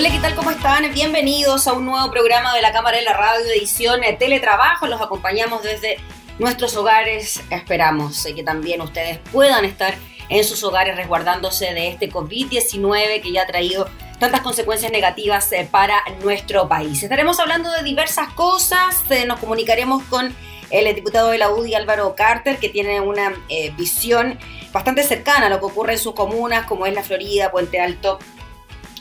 Hola, ¿qué tal? ¿Cómo están? Bienvenidos a un nuevo programa de la Cámara de la Radio, edición Teletrabajo. Los acompañamos desde nuestros hogares. Esperamos eh, que también ustedes puedan estar en sus hogares resguardándose de este COVID-19 que ya ha traído tantas consecuencias negativas eh, para nuestro país. Estaremos hablando de diversas cosas, eh, nos comunicaremos con el diputado de la UDI Álvaro Carter, que tiene una visión bastante cercana a lo que ocurre en sus comunas, como es la Florida, Puente Alto,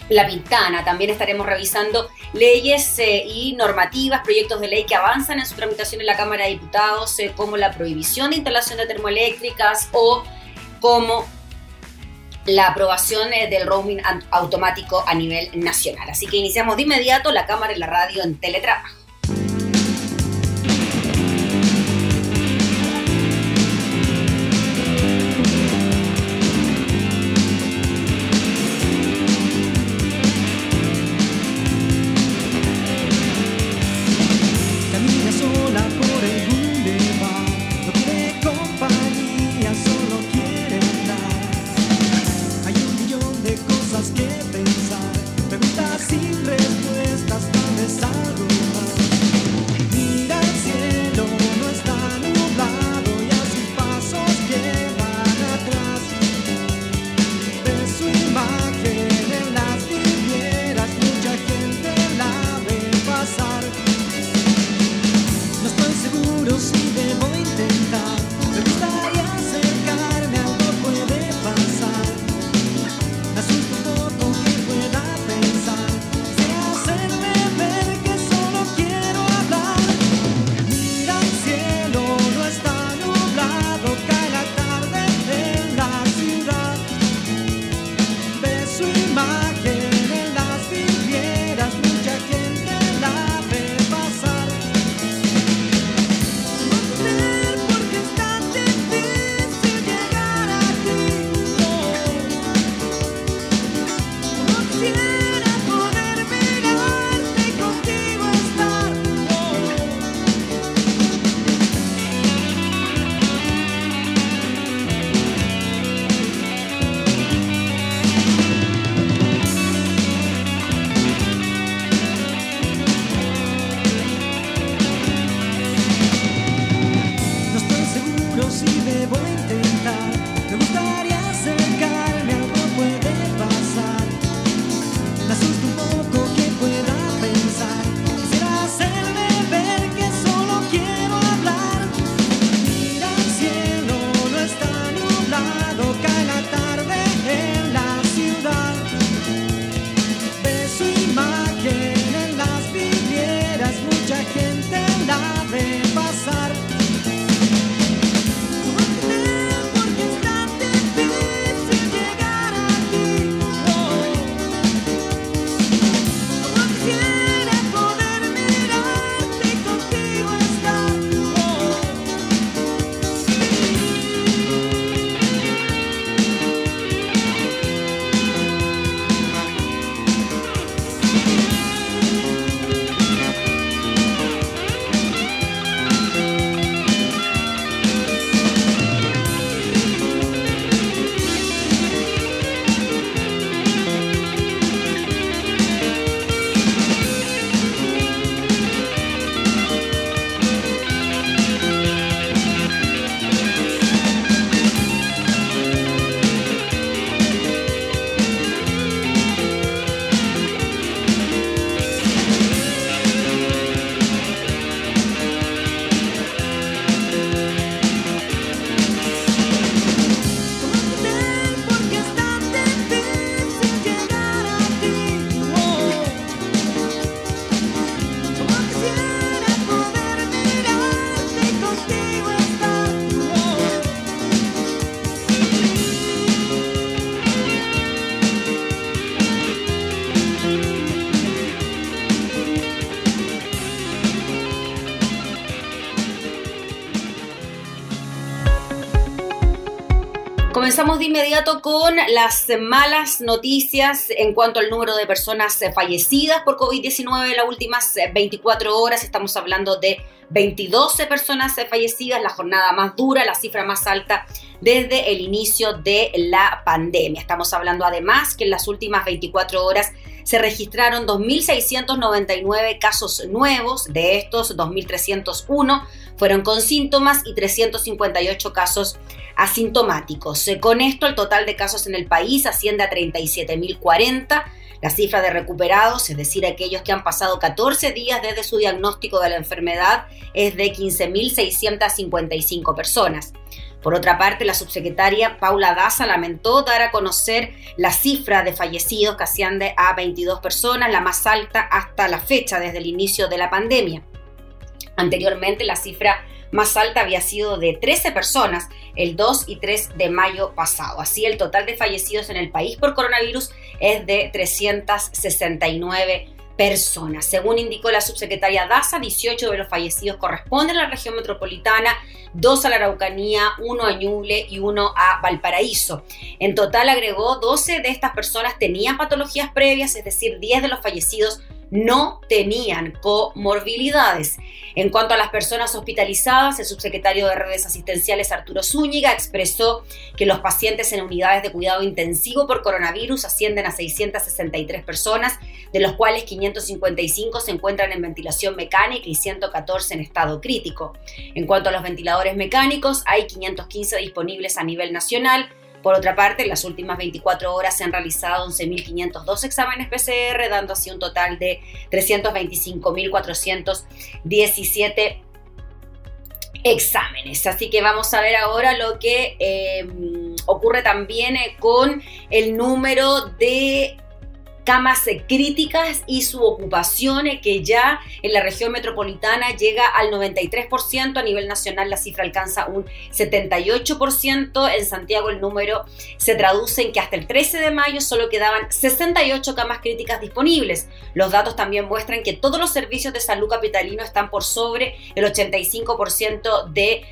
la Pintana. También estaremos revisando leyes eh, y normativas, proyectos de ley que avanzan en su tramitación en la Cámara de Diputados, eh, como la prohibición de instalación de termoeléctricas o como la aprobación eh, del roaming automático a nivel nacional. Así que iniciamos de inmediato la Cámara y la radio en teletrabajo. Con las malas noticias en cuanto al número de personas fallecidas por COVID-19 en las últimas 24 horas. Estamos hablando de 22 personas fallecidas, la jornada más dura, la cifra más alta desde el inicio de la pandemia. Estamos hablando además que en las últimas 24 horas se registraron 2.699 casos nuevos, de estos 2.301 fueron con síntomas y 358 casos asintomáticos. Con esto el total de casos en el país asciende a 37.040 la cifra de recuperados, es decir, aquellos que han pasado 14 días desde su diagnóstico de la enfermedad, es de 15.655 personas. Por otra parte, la subsecretaria Paula Daza lamentó dar a conocer la cifra de fallecidos que asciende a 22 personas, la más alta hasta la fecha desde el inicio de la pandemia. Anteriormente, la cifra más alta había sido de 13 personas el 2 y 3 de mayo pasado. Así, el total de fallecidos en el país por coronavirus es de 369 personas. Según indicó la subsecretaria Daza, 18 de los fallecidos corresponden a la región metropolitana, 2 a la Araucanía, 1 a Ñuble y 1 a Valparaíso. En total agregó 12 de estas personas tenían patologías previas, es decir, 10 de los fallecidos no tenían comorbilidades. En cuanto a las personas hospitalizadas, el subsecretario de redes asistenciales Arturo Zúñiga expresó que los pacientes en unidades de cuidado intensivo por coronavirus ascienden a 663 personas, de los cuales 555 se encuentran en ventilación mecánica y 114 en estado crítico. En cuanto a los ventiladores mecánicos, hay 515 disponibles a nivel nacional, por otra parte, en las últimas 24 horas se han realizado 11.502 exámenes PCR, dando así un total de 325.417 exámenes. Así que vamos a ver ahora lo que eh, ocurre también eh, con el número de camas críticas y su ocupación que ya en la región metropolitana llega al 93%, a nivel nacional la cifra alcanza un 78%, en Santiago el número se traduce en que hasta el 13 de mayo solo quedaban 68 camas críticas disponibles. Los datos también muestran que todos los servicios de salud capitalino están por sobre el 85% de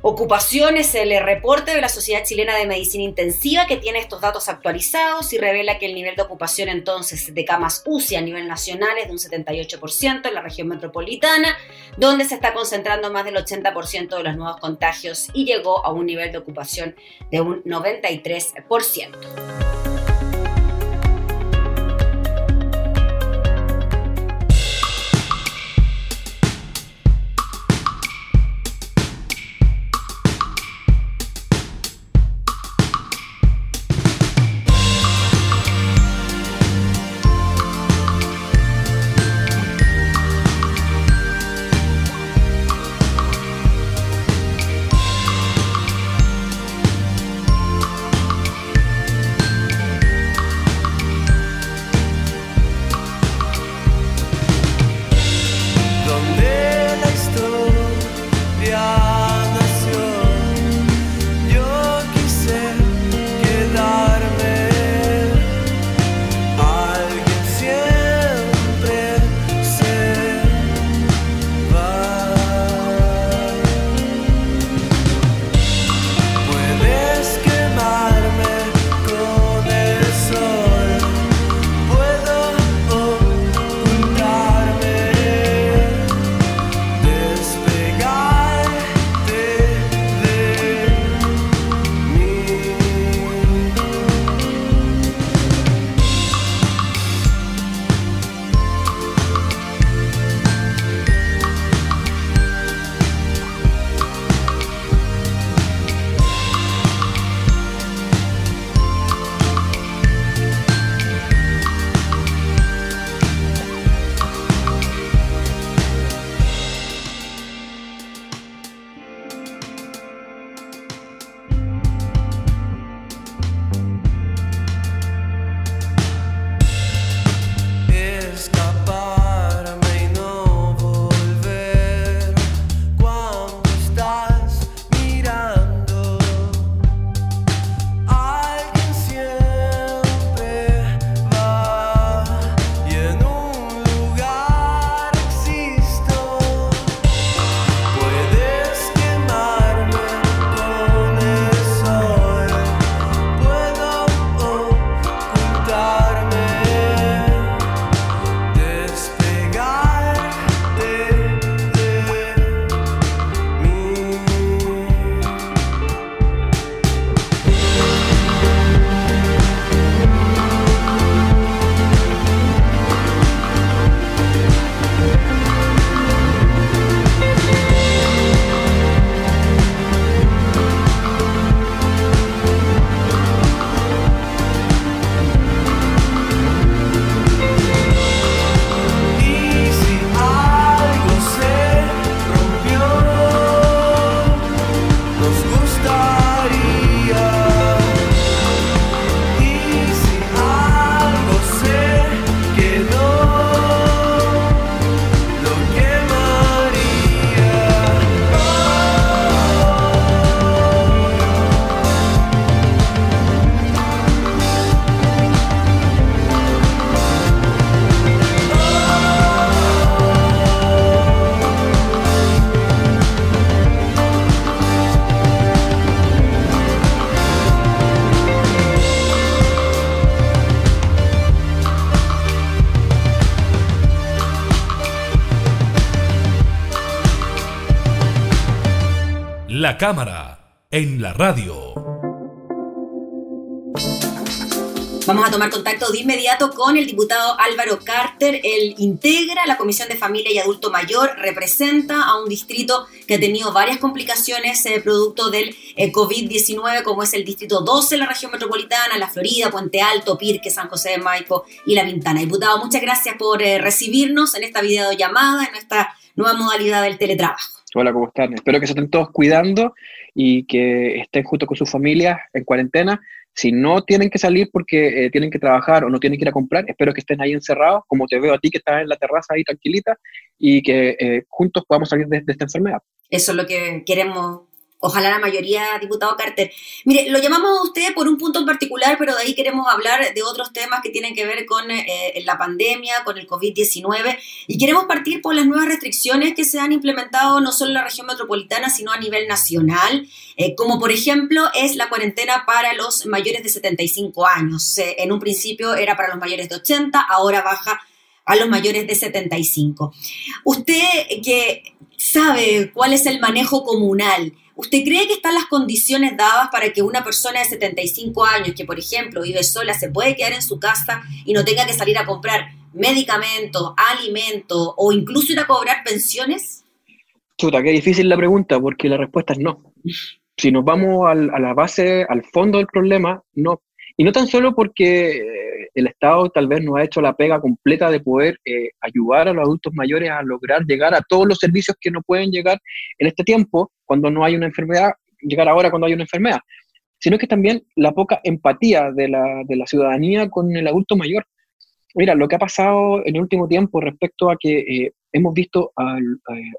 Ocupaciones, el reporte de la Sociedad Chilena de Medicina Intensiva que tiene estos datos actualizados y revela que el nivel de ocupación entonces de camas UCI a nivel nacional es de un 78% en la región metropolitana, donde se está concentrando más del 80% de los nuevos contagios y llegó a un nivel de ocupación de un 93%. La cámara, en la radio. Vamos a tomar contacto de inmediato con el diputado Álvaro Carter. Él integra la Comisión de Familia y Adulto Mayor, representa a un distrito que ha tenido varias complicaciones eh, producto del eh, COVID-19, como es el distrito 12 en la región metropolitana, La Florida, Puente Alto, Pirque, San José de Maipo y La Vintana. Diputado, muchas gracias por eh, recibirnos en esta videollamada, en esta nueva modalidad del teletrabajo. Hola, ¿cómo están? Espero que se estén todos cuidando y que estén junto con sus familias en cuarentena si no tienen que salir porque eh, tienen que trabajar o no tienen que ir a comprar, espero que estén ahí encerrados, como te veo a ti que estás en la terraza ahí tranquilita, y que eh, juntos podamos salir de, esta enfermedad. Eso es lo que queremos ojalá la mayoría, diputado Carter. Mire, lo llamamos a usted por un punto en particular, pero de ahí queremos hablar de otros temas que tienen que ver con eh, la pandemia, con el COVID-19, y queremos partir por las nuevas restricciones que se han implementado no solo en la región metropolitana, sino a nivel nacional, eh, como por ejemplo es la cuarentena para los mayores de 75 años. Eh, en un principio era para los mayores de 80, ahora baja a los mayores de 75. Usted que sabe cuál es el manejo comunal, ¿Usted cree que están las condiciones dadas para que una persona de 75 años, que por ejemplo vive sola, se puede quedar en su casa y no tenga que salir a comprar medicamentos, alimentos o incluso ir a cobrar pensiones? Chuta, qué difícil la pregunta, porque la respuesta es no. Si nos vamos a la base, al fondo del problema, no. Y no tan solo porque el Estado tal vez no ha hecho la pega completa de poder eh, ayudar a los adultos mayores a lograr llegar a todos los servicios que no pueden llegar en este tiempo, cuando no hay una enfermedad, llegar ahora cuando hay una enfermedad, sino que también la poca empatía de la, de la ciudadanía con el adulto mayor. Mira, lo que ha pasado en el último tiempo respecto a que eh, hemos visto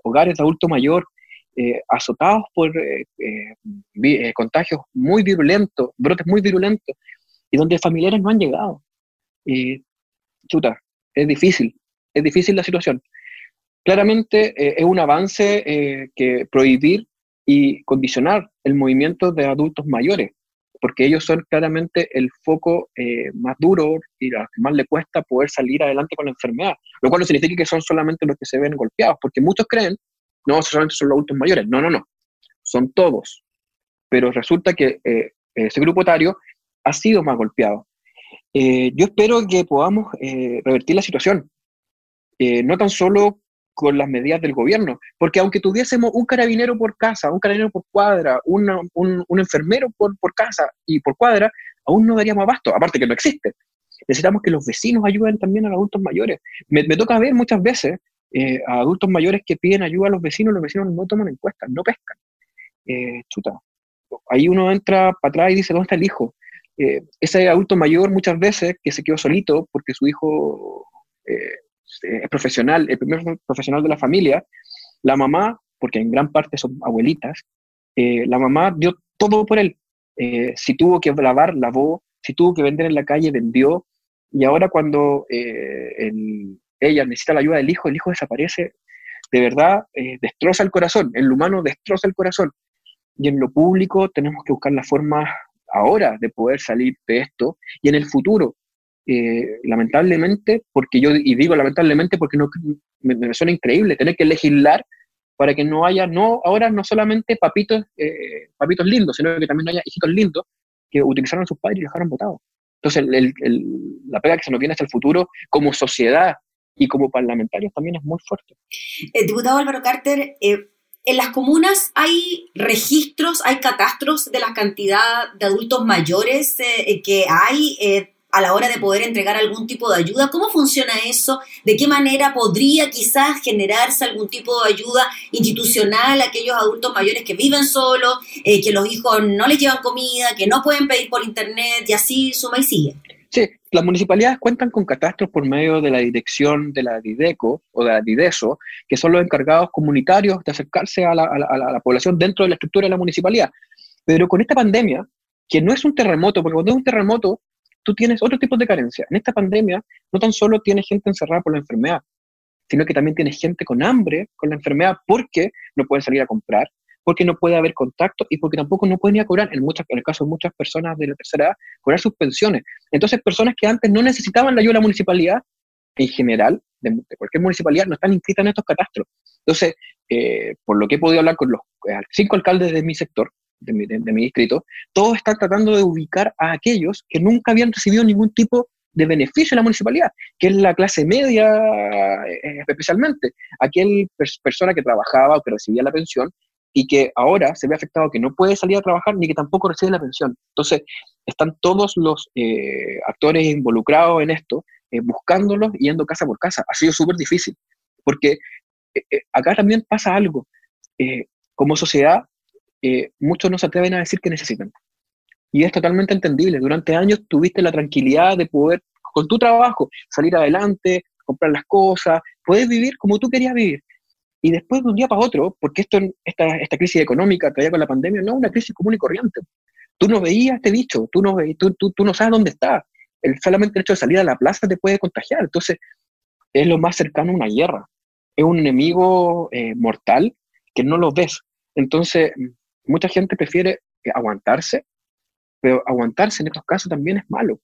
hogares de adulto mayor eh, azotados por contagios muy virulentos, brotes muy virulentos, y donde familiares no han llegado. Y, chuta, es difícil, es difícil la situación. Claramente eh, es un avance eh, que prohibir y condicionar el movimiento de adultos mayores, porque ellos son claramente el foco eh, más duro y a más le cuesta poder salir adelante con la enfermedad, lo cual no significa que son solamente los que se ven golpeados, porque muchos creen, no, solamente son los adultos mayores, no, no, no, son todos, pero resulta que ese grupo etario ha sido más golpeado. Eh, yo espero que podamos eh, revertir la situación, eh, no tan solo con las medidas del gobierno, porque aunque tuviésemos un carabinero por casa, un carabinero por cuadra, un, enfermero por, casa y por cuadra, aún no daríamos abasto, aparte que no existe. Necesitamos que los vecinos ayuden también a los adultos mayores. Me, me toca ver muchas veces a adultos mayores que piden ayuda a los vecinos, los vecinos no toman encuestas, no pescan. chuta. Ahí uno entra para atrás y dice, ¿dónde está el hijo? Eh, ese adulto mayor muchas veces que se quedó solito porque su hijo eh, es profesional, el primer profesional de la familia, la mamá, porque en gran parte son abuelitas, eh, la mamá dio todo por él. si tuvo que lavar, lavó, si tuvo que vender en la calle, vendió, y ahora cuando ella necesita la ayuda del hijo, el hijo desaparece, de verdad destroza el corazón, en lo humano destroza el corazón. Y en lo público tenemos que buscar la forma ahora de poder salir de esto y en el futuro. Eh, lamentablemente, porque yo, y digo lamentablemente porque no, me, suena increíble tener que legislar para que no haya, no, ahora no solamente papitos, eh, papitos lindos, sino que también haya hijitos lindos que utilizaron a sus padres y dejaron votados. Entonces, la pega que se nos viene hasta el futuro como sociedad y como parlamentarios también es muy fuerte. El diputado Álvaro Carter, eh, en las comunas hay registros, hay catastros de la cantidad de adultos mayores eh, que hay eh, a la hora de poder entregar algún tipo de ayuda. ¿Cómo funciona eso? ¿De qué manera podría quizás generarse algún tipo de ayuda institucional a aquellos adultos mayores que viven solos, eh, que los hijos no les llevan comida, que no pueden pedir por internet y así suma y sigue? Sí, las municipalidades cuentan con catastros por medio de la dirección de la DIDECO o de la DIDESO, que son los encargados comunitarios de acercarse a la, población dentro de la estructura de la municipalidad. Pero con esta pandemia, que no es un terremoto, porque cuando es un terremoto, tú tienes otro tipo de carencia. En esta pandemia, no tan solo tienes gente encerrada por la enfermedad, sino que también tienes gente con hambre con la enfermedad porque no pueden salir a comprar, porque no puede haber contacto y porque tampoco no pueden a cobrar, en, muchas, en el caso de muchas personas de la tercera edad, cobrar sus pensiones. Entonces, personas que antes no necesitaban la ayuda de la municipalidad, en general, de, cualquier municipalidad, no están inscritas en estos catastros. Entonces, eh, por lo que he podido hablar con los eh, cinco alcaldes de mi sector, de mi, de distrito, todos están tratando de ubicar a aquellos que nunca habían recibido ningún tipo de beneficio en la municipalidad, que es la clase media eh, especialmente, aquel persona que trabajaba o que recibía la pensión y que ahora se ve afectado que no puede salir a trabajar ni que tampoco recibe la pensión. Entonces, están todos los eh, actores involucrados en esto, eh, buscándolos yendo casa por casa. Ha sido súper difícil, porque acá también pasa algo. como sociedad, muchos no se atreven a decir que necesitan. Y es totalmente entendible. Durante años tuviste la tranquilidad de poder, con tu trabajo, salir adelante, comprar las cosas, puedes vivir como tú querías vivir. Y después de un día para otro, porque esto, esta, esta crisis económica que había con la pandemia no es una crisis común y corriente. Tú no veías este bicho, tú no, tú, tú, tú no sabes dónde está. El, solamente el hecho de salir a la plaza te puede contagiar. Entonces, es lo más cercano a una guerra. Es un enemigo eh, mortal que no lo ves. Entonces, mucha gente prefiere aguantarse pero aguantarse en estos casos también es malo,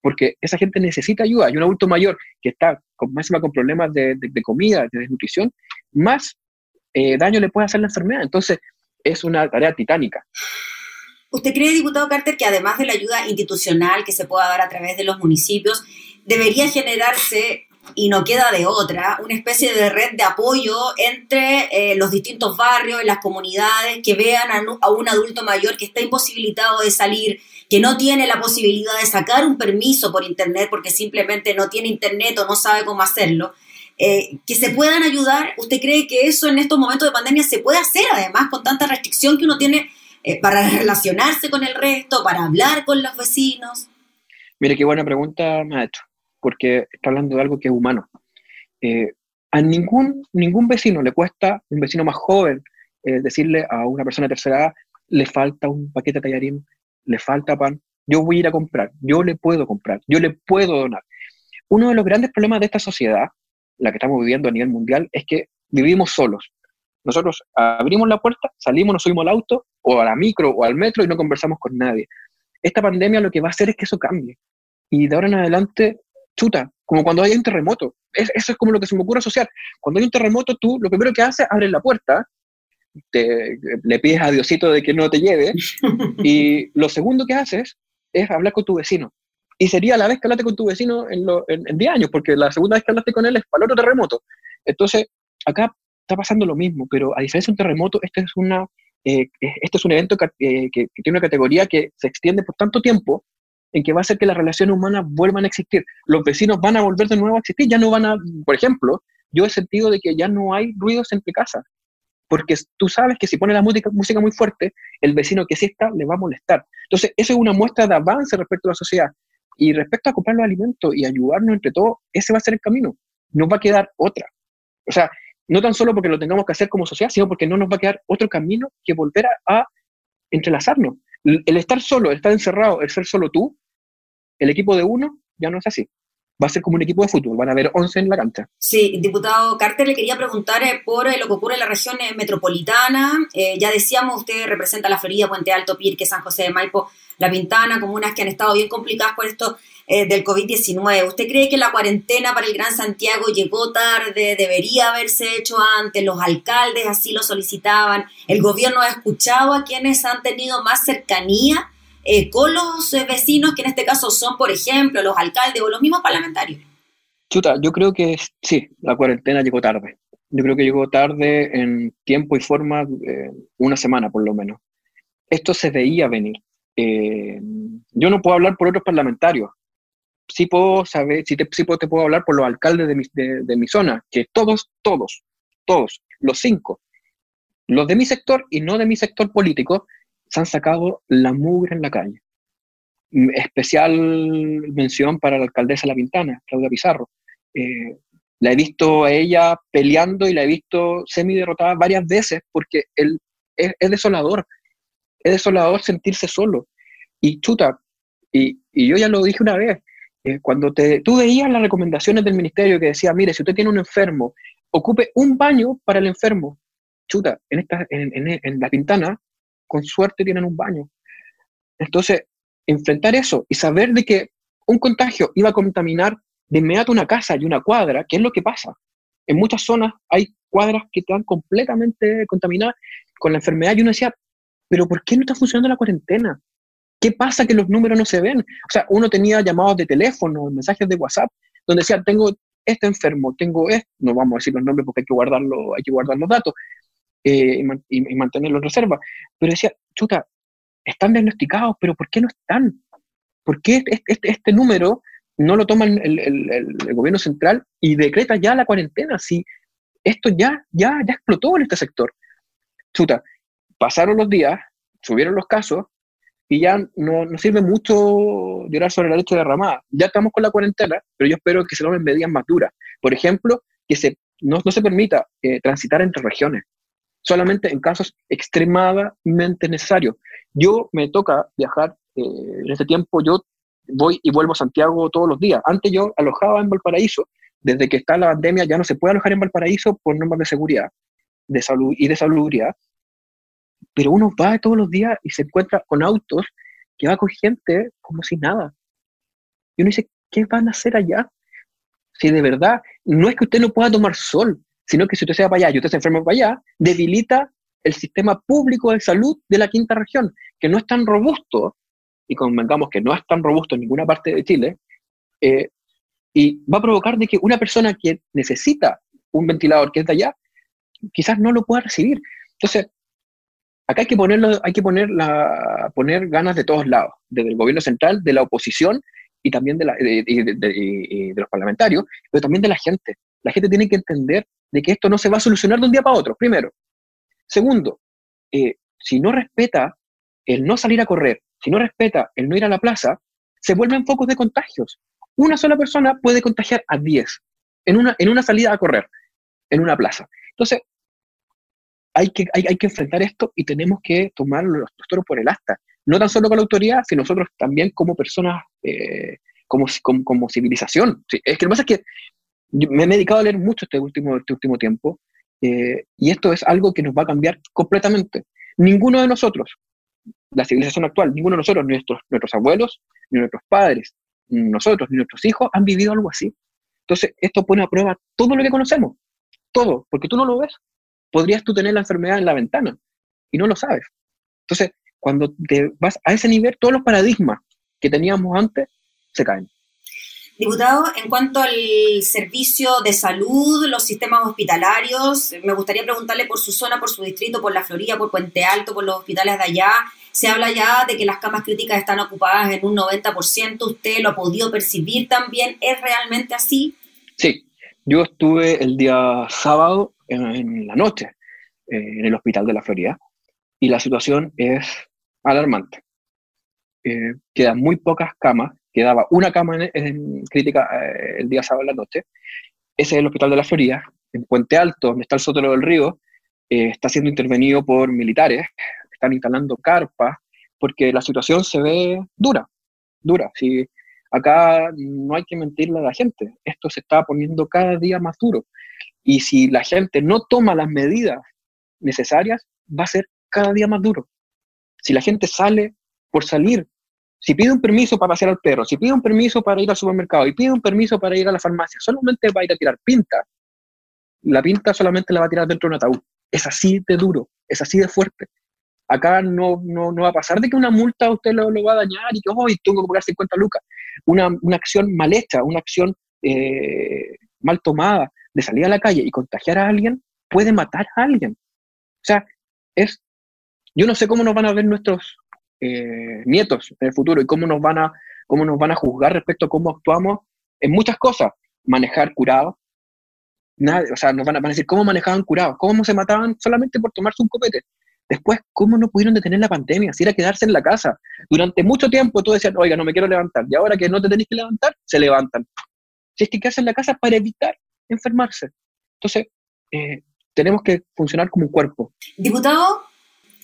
porque esa gente necesita ayuda. Hay un adulto mayor que está con, máxima con problemas de, comida, de desnutrición, más eh, daño le puede hacer la enfermedad. Entonces, es una tarea titánica. ¿Usted cree, diputado Carter, que además de la ayuda institucional que se pueda dar a través de los municipios, debería generarse y no queda de otra, una especie de red de apoyo entre eh, los distintos barrios, y las comunidades, que vean a, un adulto mayor que está imposibilitado de salir, que no tiene la posibilidad de sacar un permiso por Internet porque simplemente no tiene Internet o no sabe cómo hacerlo, eh, que se puedan ayudar. ¿Usted cree que eso en estos momentos de pandemia se puede hacer, además, con tanta restricción que uno tiene eh, para relacionarse con el resto, para hablar con los vecinos? Mire, qué buena pregunta hecho porque está hablando de algo que es humano. Eh, a ningún, ningún vecino le cuesta, un vecino más joven, eh, decirle a una persona de tercera edad, le falta un paquete de tallarín, le falta pan, yo voy a ir a comprar, yo le puedo comprar, yo le puedo donar. Uno de los grandes problemas de esta sociedad, la que estamos viviendo a nivel mundial, es que vivimos solos. Nosotros abrimos la puerta, salimos, nos subimos al auto, o a la micro, o al metro, y no conversamos con nadie. Esta pandemia lo que va a hacer es que eso cambie. Y de ahora en adelante chuta, como cuando hay un terremoto. eso es como lo que se me ocurre asociar. Cuando hay un terremoto, tú lo primero que haces, abres la puerta, te, le pides a Diosito de que no te lleve, y lo segundo que haces es hablar con tu vecino. Y sería la vez que hablaste con tu vecino en, 10 años, porque la segunda vez que hablaste con él es para el otro terremoto. Entonces, acá está pasando lo mismo, pero a diferencia de un terremoto, este es, una, eh, este es un evento eh, que, que, tiene una categoría que se extiende por tanto tiempo en que va a hacer que las relaciones humanas vuelvan a existir. Los vecinos van a volver de nuevo a existir, ya no van a, por ejemplo, yo he sentido de que ya no hay ruidos entre casas, porque tú sabes que si pones la música, música muy fuerte, el vecino que sí está le va a molestar. Entonces, eso es una muestra de avance respecto a la sociedad. Y respecto a comprar los alimentos y ayudarnos entre todos, ese va a ser el camino. No va a quedar otra. O sea, no tan solo porque lo tengamos que hacer como sociedad, sino porque no nos va a quedar otro camino que volver a entrelazarnos. El estar solo, el estar encerrado, el ser solo tú, el equipo de uno ya no es así. Va a ser como un equipo de fútbol, van a haber 11 en la cancha. Sí, diputado Carter, le quería preguntar eh, por eh, lo que ocurre en la región eh, metropolitana. ya decíamos, usted representa la Florida, Puente Alto, Pirque, San José de Maipo, La Pintana, comunas que han estado bien complicadas por esto del COVID-19. ¿Usted cree que la cuarentena para el Gran Santiago llegó tarde? ¿Debería haberse hecho antes? ¿Los alcaldes así lo solicitaban? ¿El gobierno ha escuchado a quienes han tenido más cercanía eh, con los eh, vecinos, que en este caso son, por ejemplo, los alcaldes o los mismos parlamentarios? Chuta, yo creo que sí, la cuarentena llegó tarde. Yo creo que llegó tarde en tiempo y forma, eh, una semana por lo menos. Esto se veía venir. yo no puedo hablar por otros parlamentarios. Sí puedo saber, sí, te, puedo, te puedo hablar por los alcaldes de mi, de mi zona, que todos, todos, todos, los cinco, los de mi sector y no de mi sector político, se han sacado la mugre en la calle. Mm, especial mención para la alcaldesa La Pintana, Claudia Pizarro. Eh, la he visto a ella peleando y la he visto semi derrotada varias veces porque él, es, desolador. Es desolador sentirse solo. Y chuta, y, yo ya lo dije una vez, eh, cuando te, tú veías las recomendaciones del ministerio que decía, mire, si usted tiene un enfermo, ocupe un baño para el enfermo. Chuta, en, esta, en, en La Pintana con suerte tienen un baño. Entonces, enfrentar eso y saber de que un contagio iba a contaminar de inmediato una casa y una cuadra, ¿qué es lo que pasa? En muchas zonas hay cuadras que están completamente contaminadas con la enfermedad y uno decía, pero ¿por qué no está funcionando la cuarentena? ¿Qué pasa que los números no se ven? O sea, uno tenía llamados de teléfono, mensajes de WhatsApp, donde decía, tengo este enfermo, tengo este, no vamos a decir los nombres porque hay que guardarlo, hay que guardar los datos eh, y, mantenerlos en reserva, pero decía, chuta, están diagnosticados, pero ¿por qué no están? ¿Por qué este, este, este número no lo toma el, gobierno central y decreta ya la cuarentena? Si esto ya, ya, ya explotó en este sector. Chuta, pasaron los días, subieron los casos y ya no, no sirve mucho llorar sobre la leche derramada. Ya estamos con la cuarentena, pero yo espero que se tomen medidas más duras. Por ejemplo, que se, no, no se permita eh, transitar entre regiones, solamente en casos extremadamente necesarios. Yo me toca viajar eh, en este tiempo, yo voy y vuelvo a Santiago todos los días. Antes yo alojaba en Valparaíso, desde que está la pandemia ya no se puede alojar en Valparaíso por normas de seguridad de salud y de salubridad, pero uno va todos los días y se encuentra con autos que va con gente como si nada. Y uno dice, ¿qué van a hacer allá? Si de verdad, no es que usted no pueda tomar sol, sino que si usted se va para allá y usted se enferma para allá, debilita el sistema público de salud de la quinta región, que no es tan robusto, y convengamos que no es tan robusto en ninguna parte de Chile, eh, y va a provocar de que una persona que necesita un ventilador que es de allá, quizás no lo pueda recibir. Entonces, acá hay que ponerlo, hay que poner, la, poner ganas de todos lados, desde el gobierno central, de la oposición y también de, la, de, los parlamentarios, pero también de la gente. La gente tiene que entender de que esto no se va a solucionar de un día para otro, primero. Segundo, eh, si no respeta el no salir a correr, si no respeta el no ir a la plaza, se vuelven focos de contagios. Una sola persona puede contagiar a 10 en una, en una salida a correr, en una plaza. Entonces, hay que, hay, que enfrentar esto y tenemos que tomar los, toros por el asta. No tan solo con la autoridad, sino nosotros también como personas, eh, como, como, civilización. es que lo que pasa es que me he dedicado a leer mucho este último, este último tiempo eh, y esto es algo que nos va a cambiar completamente. Ninguno de nosotros, la civilización actual, ninguno de nosotros, nuestros, nuestros abuelos, ni nuestros padres, nosotros, ni nuestros hijos han vivido algo así. Entonces, esto pone a prueba todo lo que conocemos, todo, porque tú no lo ves. Podrías tú tener la enfermedad en la ventana y no lo sabes. Entonces, cuando te vas a ese nivel, todos los paradigmas que teníamos antes se caen. Diputado, en cuanto al servicio de salud, los sistemas hospitalarios, me gustaría preguntarle por su zona, por su distrito, por la Florida, por Puente Alto, por los hospitales de allá. Se habla ya de que las camas críticas están ocupadas en un 90%. ¿Usted lo ha podido percibir también? ¿Es realmente así? Sí, yo estuve el día sábado en, la noche eh, en el hospital de la Florida y la situación es alarmante. Eh, quedan muy pocas camas quedaba una cama en, crítica eh, el día sábado en la noche. Ese es el hospital de la Florida, en Puente Alto, donde está el Sotero del Río, eh, está siendo intervenido por militares, están instalando carpas, porque la situación se ve dura, dura. Si acá no hay que mentirle a la gente, esto se está poniendo cada día más duro. Y si la gente no toma las medidas necesarias, va a ser cada día más duro. Si la gente sale por salir si pide un permiso para pasear al perro, si pide un permiso para ir al supermercado y pide un permiso para ir a la farmacia, solamente va a ir a tirar pinta, la pinta solamente la va a tirar dentro de un ataúd. Es así de duro, es así de fuerte. Acá no, no, no va a pasar de que una multa usted lo, lo va a dañar y que hoy tengo que pagar 50 lucas. Una, una acción mal hecha, una acción eh, mal tomada de salir a la calle y contagiar a alguien puede matar a alguien. O sea, es, yo no sé cómo nos van a ver nuestros, eh, nietos en el futuro y cómo nos, van a, cómo nos van a juzgar respecto a cómo actuamos en muchas cosas. Manejar curados. o sea, nos van a, decir cómo manejaban curados, cómo se mataban solamente por tomarse un copete. Después, cómo no pudieron detener la pandemia, si era quedarse en la casa. Durante mucho tiempo tú decías, oiga, no me quiero levantar. Y ahora que no te tenéis que levantar, se levantan. Si es que quedarse en la casa para evitar enfermarse. Entonces, eh, tenemos que funcionar como un cuerpo. Diputado,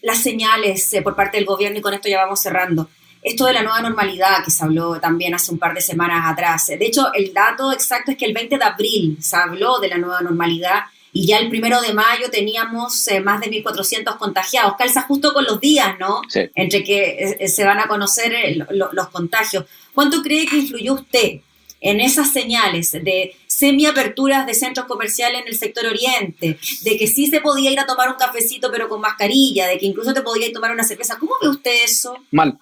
las señales eh, por parte del gobierno, y con esto ya vamos cerrando. Esto de la nueva normalidad que se habló también hace un par de semanas atrás. De hecho, el dato exacto es que el 20 de abril se habló de la nueva normalidad y ya el primero de mayo teníamos eh, más de 1.400 contagiados. Calza justo con los días, ¿no? Entre que eh, se van a conocer los contagios. ¿Cuánto cree que influyó usted en esas señales de semiaperturas de centros comerciales en el sector oriente, de que sí se podía ir a tomar un cafecito pero con mascarilla, de que incluso te podía ir a tomar una cerveza. ¿Cómo ve usted eso? Mal,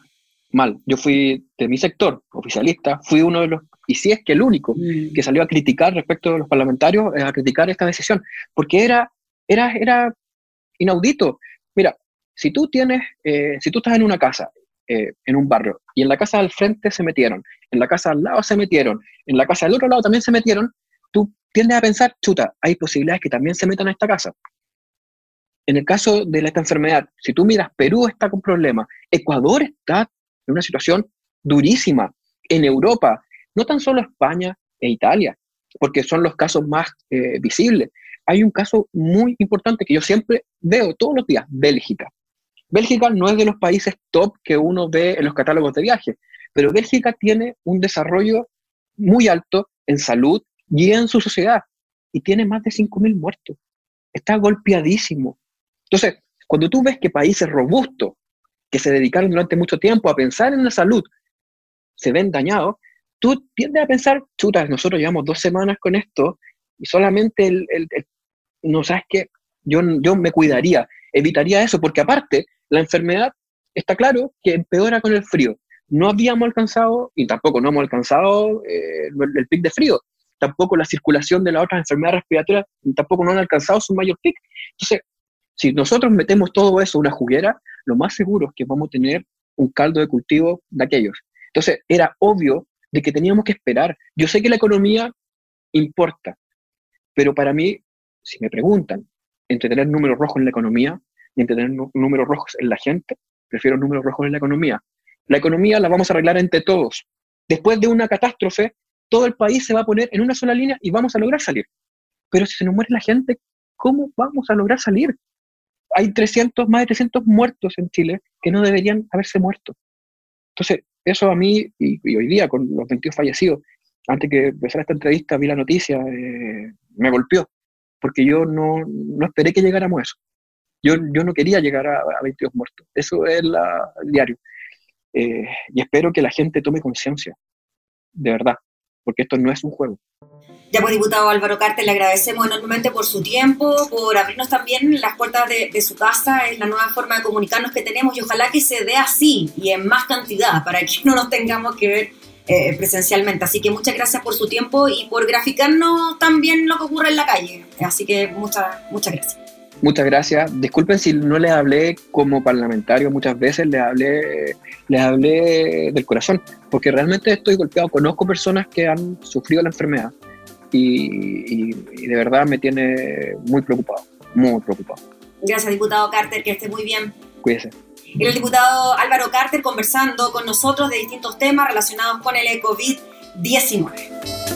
mal. Yo fui de mi sector, oficialista, fui uno de los, y si es que el único, mm. que salió a criticar respecto a los parlamentarios, a criticar esta decisión, porque era, era, era inaudito. Mira, si tú tienes, eh, si tú estás en una casa, eh, en un barrio, y en la casa del frente se metieron, en la casa al lado se metieron, en la casa del otro lado también se metieron, tú tiendes a pensar, chuta, hay posibilidades que también se metan a esta casa. En el caso de esta enfermedad, si tú miras, Perú está con problemas, Ecuador está en una situación durísima, en Europa, no tan solo España e Italia, porque son los casos más eh, visibles. Hay un caso muy importante que yo siempre veo todos los días, Bélgica. Bélgica no es de los países top que uno ve en los catálogos de viaje, pero Bélgica tiene un desarrollo muy alto en salud y en su sociedad y tiene más de 5.000 muertos. Está golpeadísimo. Entonces, cuando tú ves que países robustos, que se dedicaron durante mucho tiempo a pensar en la salud, se ven dañados, tú tiendes a pensar, chuta, nosotros llevamos dos semanas con esto y solamente el, no sabes qué, yo, yo me cuidaría, evitaría eso, porque aparte, la enfermedad está claro que empeora con el frío. No habíamos alcanzado, y tampoco no hemos alcanzado eh, el, pic de frío, tampoco la circulación de las otras enfermedades respiratorias, tampoco no han alcanzado su mayor pic. Entonces, si nosotros metemos todo eso en una juguera, lo más seguro es que vamos a tener un caldo de cultivo de aquellos. Entonces, era obvio de que teníamos que esperar. Yo sé que la economía importa, pero para mí, si me preguntan entre tener números rojos en la economía y entre tener números rojos en la gente, prefiero números rojos en la economía. La economía la vamos a arreglar entre todos. Después de una catástrofe, todo el país se va a poner en una sola línea y vamos a lograr salir. Pero si se nos muere la gente, ¿cómo vamos a lograr salir? Hay 300, más de 300 muertos en Chile que no deberían haberse muerto. Entonces, eso a mí, y, hoy día con los 22 fallecidos, antes que empezara esta entrevista, vi la noticia, eh, me golpeó, porque yo no, no, esperé que llegáramos a eso. Yo, yo no quería llegar a, 22 muertos. Eso es el diario. Eh, y espero que la gente tome conciencia, de verdad, porque esto no es un juego. Ya pues, diputado Álvaro Carter, le agradecemos enormemente por su tiempo, por abrirnos también las puertas de, de, su casa, es la nueva forma de comunicarnos que tenemos y ojalá que se dé así y en más cantidad para que no nos tengamos que ver eh, presencialmente. Así que muchas gracias por su tiempo y por graficarnos también lo que ocurre en la calle. Así que muchas, muchas gracias. Muchas gracias. Disculpen si no les hablé como parlamentario, muchas veces les hablé, les hablé del corazón, porque realmente estoy golpeado. Conozco personas que han sufrido la enfermedad y, de verdad me tiene muy preocupado, muy preocupado. Gracias, diputado Carter, que esté muy bien. Cuídese. el diputado Álvaro Carter conversando con nosotros de distintos temas relacionados con el COVID-19.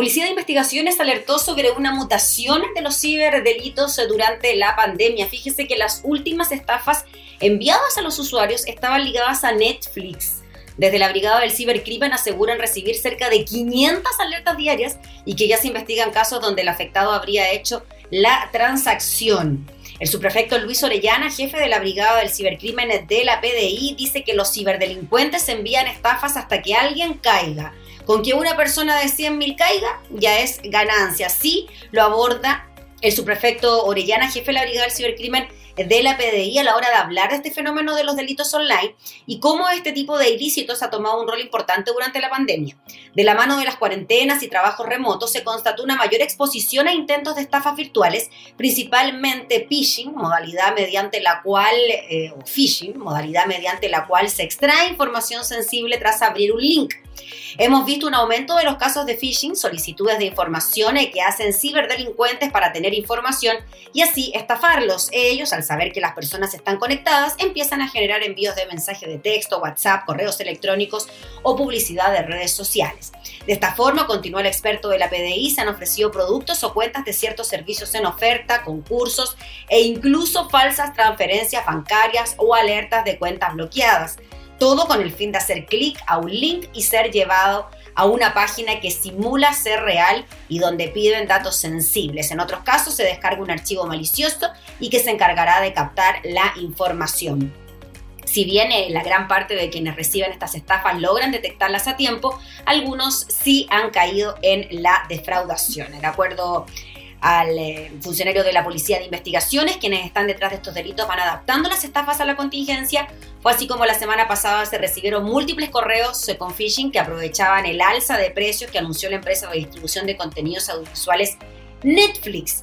Policía de Investigaciones alertó sobre una mutación de los ciberdelitos durante la pandemia. Fíjese que las últimas estafas enviadas a los usuarios estaban ligadas a Netflix. Desde la Brigada del Cibercrimen aseguran recibir cerca de 500 alertas diarias y que ya se investigan casos donde el afectado habría hecho la transacción. El subprefecto Luis Orellana, jefe de la Brigada del Cibercrimen de la PDI, dice que los ciberdelincuentes envían estafas hasta que alguien caiga. Con que una persona de 100.000 caiga, ya es ganancia. Sí, lo aborda el subprefecto Orellana, jefe de la Brigada del Cibercrimen de la PDI a la hora de hablar de este fenómeno de los delitos online y cómo este tipo de ilícitos ha tomado un rol importante durante la pandemia. De la mano de las cuarentenas y trabajos remotos se constató una mayor exposición a intentos de estafas virtuales, principalmente phishing, modalidad mediante la cual, eh, phishing, modalidad mediante la cual se extrae información sensible tras abrir un link. Hemos visto un aumento de los casos de phishing, solicitudes de información que hacen ciberdelincuentes para tener información y así estafarlos. Ellos, al saber que las personas están conectadas, empiezan a generar envíos de mensajes de texto, WhatsApp, correos electrónicos o publicidad de redes sociales. De esta forma, continúa el experto de la PDI, se han ofrecido productos o cuentas de ciertos servicios en oferta, concursos e incluso falsas transferencias bancarias o alertas de cuentas bloqueadas. Todo con el fin de hacer clic a un link y ser llevado a una página que simula ser real y donde piden datos sensibles. En otros casos se descarga un archivo malicioso y que se encargará de captar la información. Si bien eh, la gran parte de quienes reciben estas estafas logran detectarlas a tiempo, algunos sí han caído en la defraudación. De acuerdo al eh, funcionario de la Policía de Investigaciones, quienes están detrás de estos delitos van adaptando las estafas a la contingencia. Fue así como la semana pasada se recibieron múltiples correos con phishing que aprovechaban el alza de precios que anunció la empresa de distribución de contenidos audiovisuales Netflix.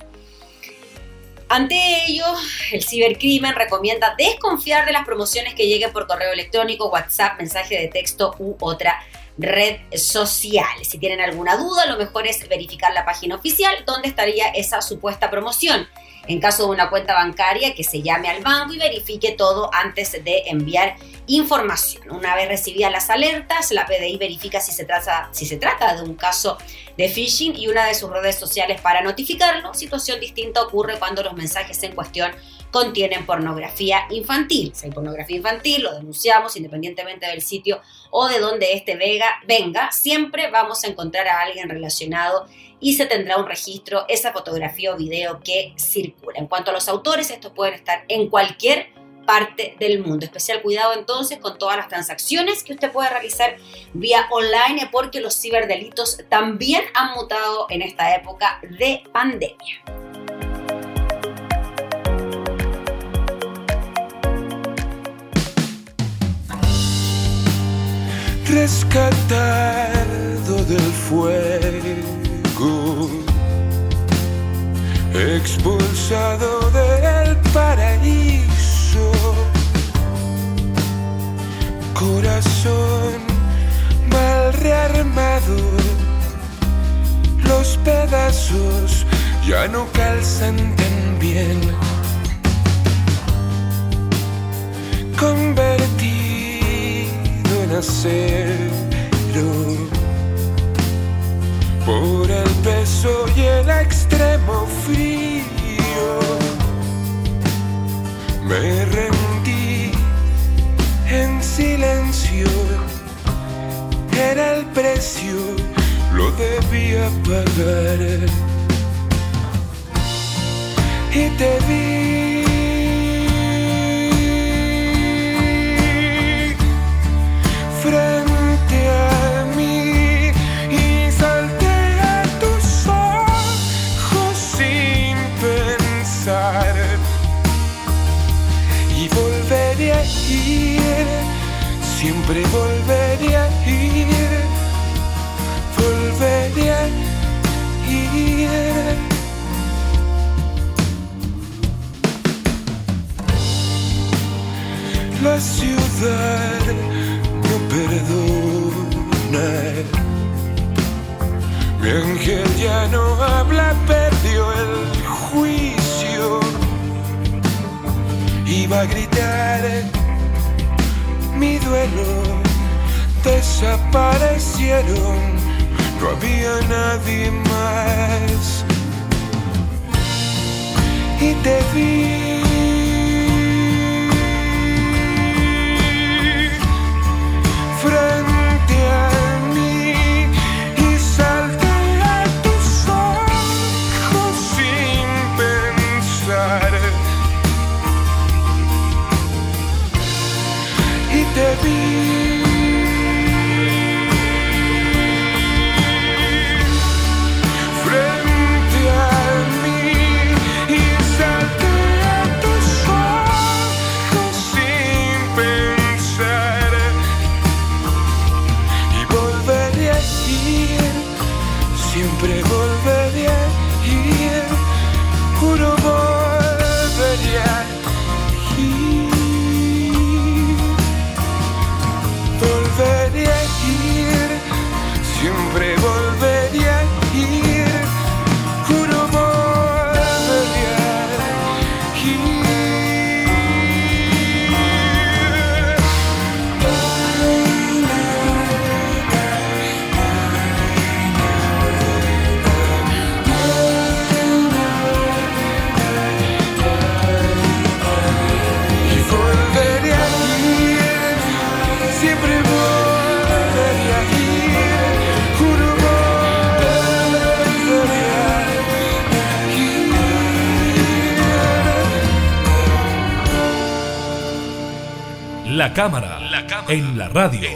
Ante ello, el cibercrimen recomienda desconfiar de las promociones que lleguen por correo electrónico, WhatsApp, mensaje de texto u otra red social. Si tienen alguna duda, lo mejor es verificar la página oficial donde estaría esa supuesta promoción. En caso de una cuenta bancaria, que se llame al banco y verifique todo antes de enviar información. Una vez recibidas las alertas, la PDI verifica si se, trata, si se trata de un caso de phishing y una de sus redes sociales para notificarlo. Situación distinta ocurre cuando los mensajes en cuestión contienen pornografía infantil. Si hay pornografía infantil, lo denunciamos independientemente del sitio o de donde este venga, siempre vamos a encontrar a alguien relacionado y se tendrá un registro, esa fotografía o video que circula. En cuanto a los autores, estos pueden estar en cualquier parte del mundo. Especial cuidado entonces con todas las transacciones que usted puede realizar vía online porque los ciberdelitos también han mutado en esta época de pandemia. Rescatado del fuego, expulsado del paraíso, corazón mal rearmado, los pedazos ya no calzan tan bien. Convertido por el peso y el extremo frío. Me rendí en silencio, era el precio, lo debía pagar. Y te vi siempre volvería a ir, volvería a ir. La ciudad no perdona. Mi ángel ya no habla, perdió el juicio. Iba a gritar mi duelo desaparecieron no había nadie más. Y te vi. frente a La cámara, en la radio.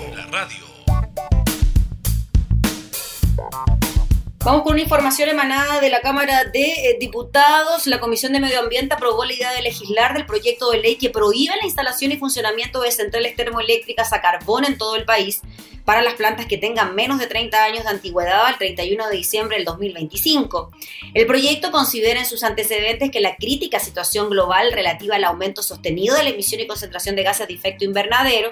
Vamos con una información emanada de la Cámara de eh, Diputados. La Comisión de Medio Ambiente aprobó la idea de legislar del proyecto de ley que prohíbe la instalación y funcionamiento de centrales termoeléctricas a carbón en todo el país para las plantas que tengan menos de 30 años de antigüedad al 31 de diciembre del 2025. El proyecto considera en sus antecedentes que la crítica situación global relativa al aumento sostenido de la emisión y concentración de gases de efecto invernadero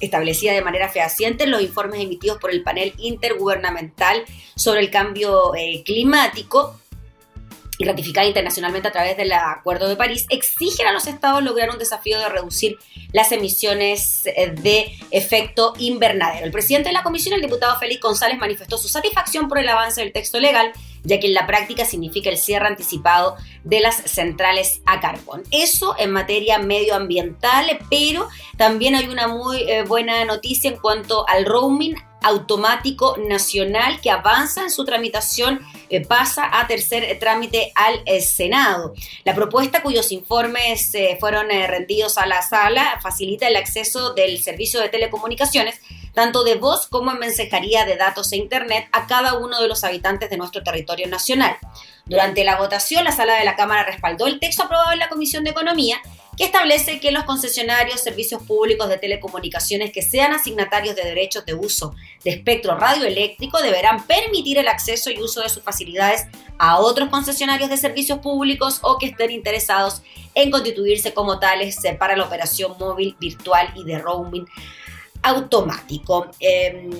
establecida de manera fehaciente en los informes emitidos por el panel intergubernamental sobre el cambio eh, climático y ratificada internacionalmente a través del Acuerdo de París, exigen a los estados lograr un desafío de reducir las emisiones eh, de efecto invernadero. El presidente de la comisión, el diputado Félix González, manifestó su satisfacción por el avance del texto legal, ya que en la práctica significa el cierre anticipado de las centrales a carbón. Eso en materia medioambiental, pero también hay una muy eh, buena noticia en cuanto al roaming automático nacional que avanza en su tramitación, eh, pasa a tercer trámite al eh, Senado. La propuesta, cuyos informes eh, fueron rendidos a la sala, facilita el acceso del servicio de telecomunicaciones, tanto de voz como en mensajería de datos e Internet, a cada uno de los habitantes de nuestro territorio nacional. Durante la votación, la sala de la Cámara respaldó el texto aprobado en la Comisión de Economía, que establece que los concesionarios servicios públicos de telecomunicaciones que sean asignatarios de derechos de uso de espectro radioeléctrico deberán permitir el acceso y uso de sus facilidades a otros concesionarios de servicios públicos o que estén interesados en constituirse como tales eh, para la operación móvil, virtual y de roaming automático. Eh,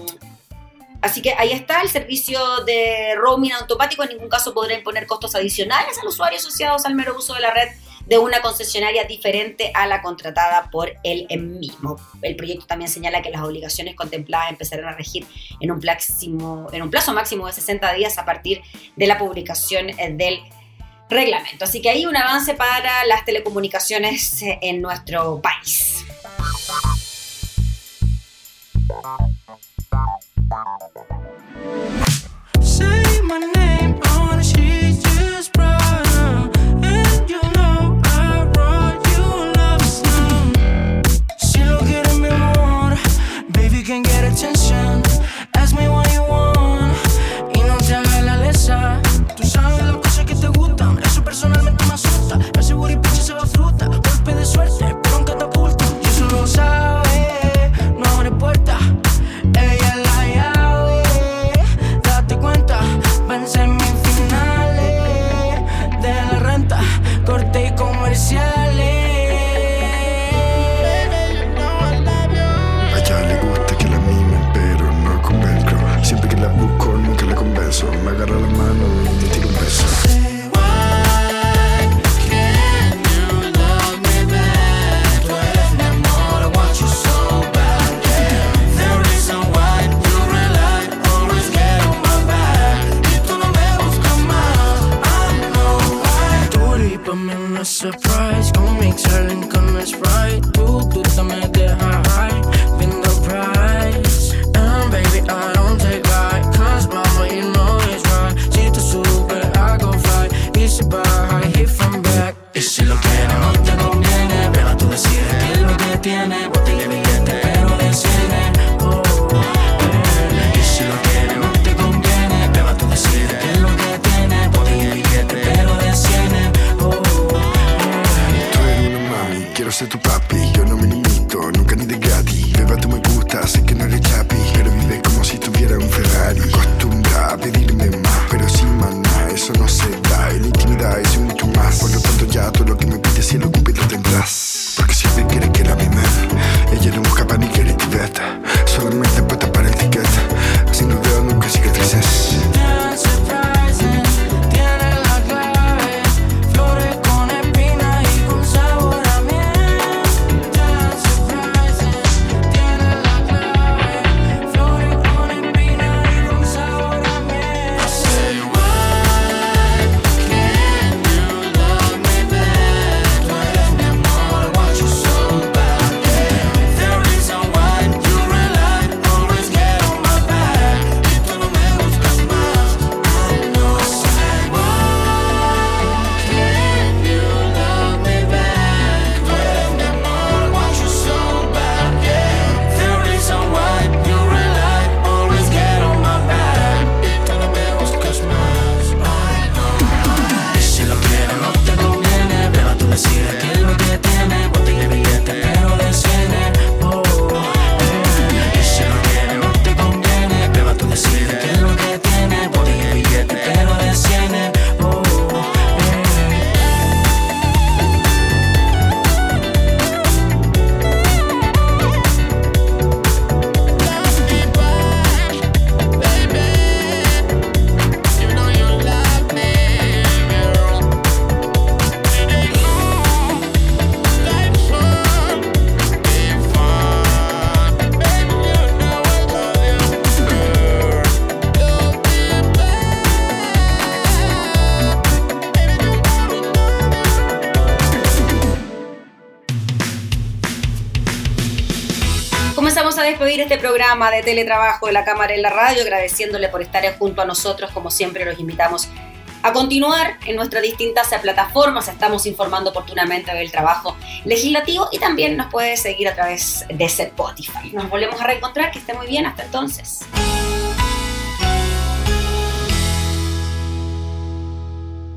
Así que ahí está el servicio de roaming automático. En ningún caso podrá imponer costos adicionales al usuario asociados al mero uso de la red de una concesionaria diferente a la contratada por él mismo. El proyecto también señala que las obligaciones contempladas empezarán a regir en un, plazo máximo de 60 días a partir de la publicación eh, del reglamento. Así que hay un avance para las telecomunicaciones eh, en nuestro país. Say Este programa de teletrabajo de la Cámara en la Radio, agradeciéndole por estar junto a nosotros. Como siempre, los invitamos a continuar en nuestras distintas plataformas. Estamos informando oportunamente del trabajo legislativo y también nos puede seguir a través de Spotify. Nos volvemos a reencontrar. Que esté muy bien. Hasta entonces.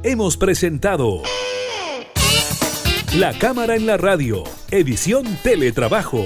Hemos presentado La Cámara en la Radio, edición Teletrabajo